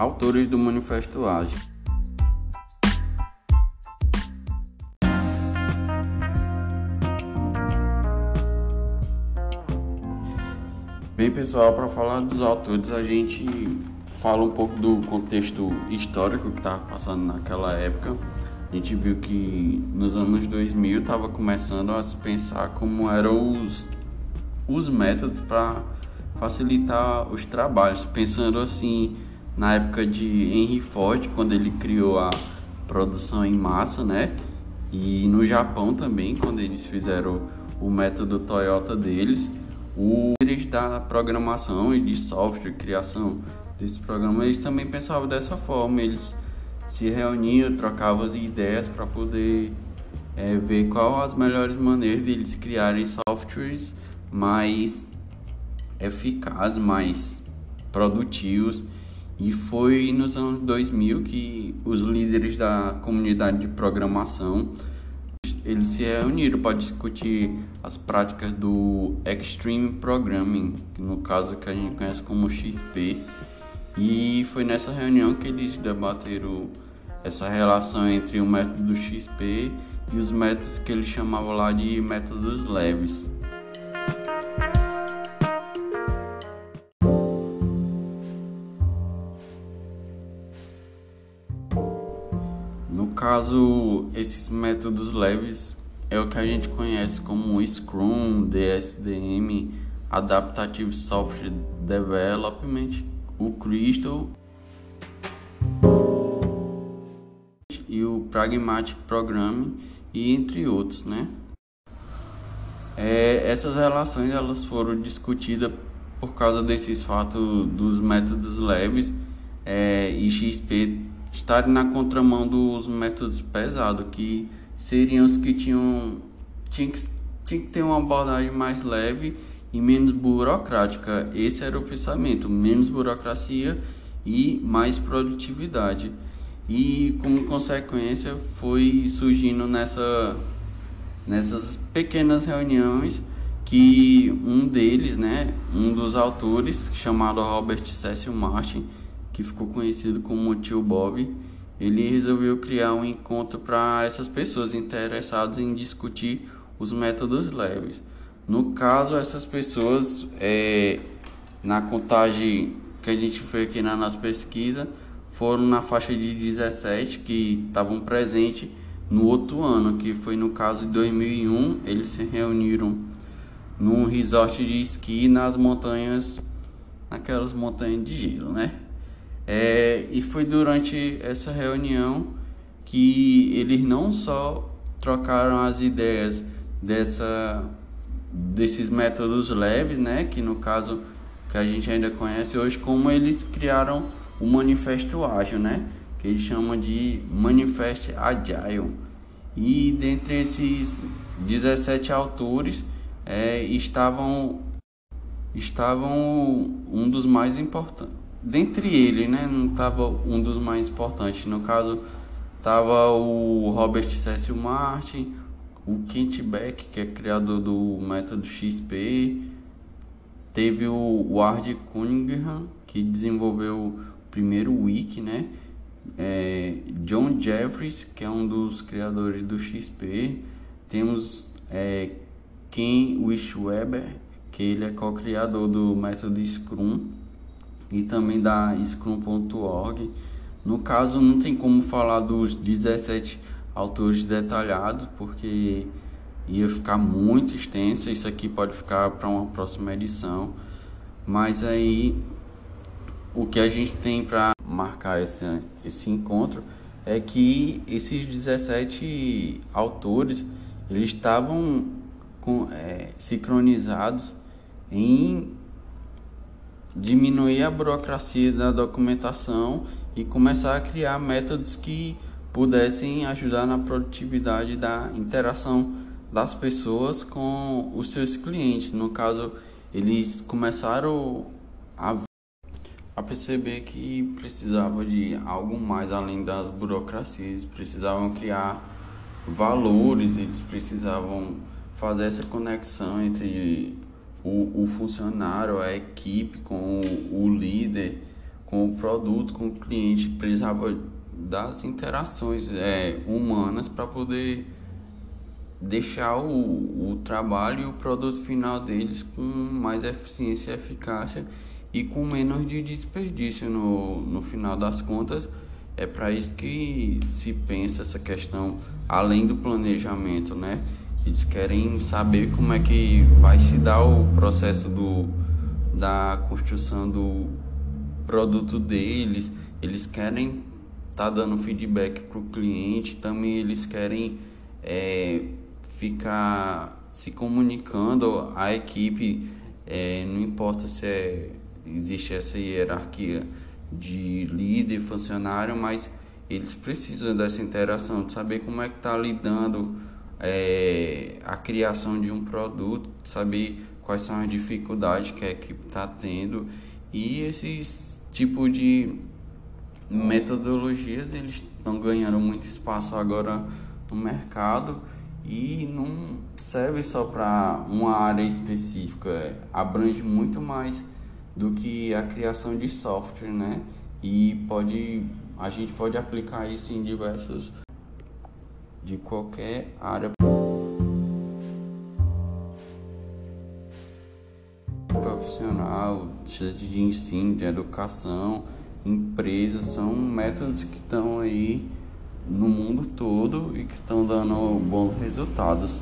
autores do Manifesto Ágil. Bem, pessoal, para falar dos autores, a gente fala um pouco do contexto histórico que estava passando naquela época. A gente viu que nos anos 2000 estava começando a se pensar como eram os, os métodos para facilitar os trabalhos, pensando assim na época de Henry Ford, quando ele criou a produção em massa, né? E no Japão também, quando eles fizeram o método Toyota deles, o eles da programação e de software, criação desse programa, eles também pensavam dessa forma, eles se reuniam, trocavam ideias para poder é, ver qual as melhores maneiras de eles criarem softwares mais eficazes, mais produtivos. E foi nos anos 2000 que os líderes da comunidade de programação eles se reuniram para discutir as práticas do Extreme Programming, no caso que a gente conhece como XP. E foi nessa reunião que eles debateram essa relação entre o método XP e os métodos que eles chamavam lá de métodos leves. Caso, esses métodos leves é o que a gente conhece como Scrum, DSDM, Adaptative Software Development, o Crystal e o Pragmatic Programming e entre outros, né? É, essas relações elas foram discutidas por causa desses fatos dos métodos leves é, e XP estarem na contramão dos métodos pesados, que seriam os que tinham tinha que, tinha que ter uma abordagem mais leve e menos burocrática. Esse era o pensamento, menos burocracia e mais produtividade. E como consequência foi surgindo nessa nessas pequenas reuniões que um deles, né, um dos autores, chamado Robert Cecil Martin, que ficou conhecido como Tio Bob, ele resolveu criar um encontro para essas pessoas interessadas em discutir os métodos leves. No caso, essas pessoas, é, na contagem que a gente fez aqui na nossa pesquisa, foram na faixa de 17 que estavam presentes no outro ano, que foi no caso de 2001, eles se reuniram num resort de esqui nas montanhas, naquelas montanhas de gelo, né? É, e foi durante essa reunião que eles não só trocaram as ideias dessa, desses métodos leves, né, que no caso que a gente ainda conhece hoje, como eles criaram o Manifesto Ágil, né, que eles chamam de Manifesto Agile. E dentre esses 17 autores é, estavam estavam um dos mais importantes dentre eles, né, não estava um dos mais importantes. No caso, estava o Robert Cecil Martin, o Kent Beck, que é criador do método XP, teve o Ward Cunningham, que desenvolveu o primeiro wiki, né? É, John Jeffries, que é um dos criadores do XP. Temos é, Ken Wishweber, que ele é co-criador do método Scrum e também da Scrum.org. No caso, não tem como falar dos 17 autores detalhados, porque ia ficar muito extenso. Isso aqui pode ficar para uma próxima edição. Mas aí, o que a gente tem para marcar esse, esse encontro é que esses 17 autores eles estavam com, é, sincronizados em diminuir a burocracia da documentação e começar a criar métodos que pudessem ajudar na produtividade da interação das pessoas com os seus clientes. No caso, eles começaram a, a perceber que precisava de algo mais além das burocracias, precisavam criar valores, eles precisavam fazer essa conexão entre o, o funcionário, a equipe, com o, o líder, com o produto, com o cliente, precisava das interações é, humanas para poder deixar o, o trabalho e o produto final deles com mais eficiência e eficácia e com menos de desperdício no, no final das contas. É para isso que se pensa essa questão, além do planejamento, né? Eles querem saber como é que vai se dar o processo do, da construção do produto deles. Eles querem estar tá dando feedback para o cliente, também eles querem é, ficar se comunicando a equipe, é, não importa se é, existe essa hierarquia de líder, funcionário, mas eles precisam dessa interação, de saber como é que está lidando é, a criação de um produto, saber quais são as dificuldades que a equipe está tendo e esses tipo de metodologias eles estão ganhando muito espaço agora no mercado e não serve só para uma área específica, abrange muito mais do que a criação de software, né? E pode a gente pode aplicar isso em diversos de qualquer área profissional, seja de ensino, de educação, empresas, são métodos que estão aí no mundo todo e que estão dando bons resultados.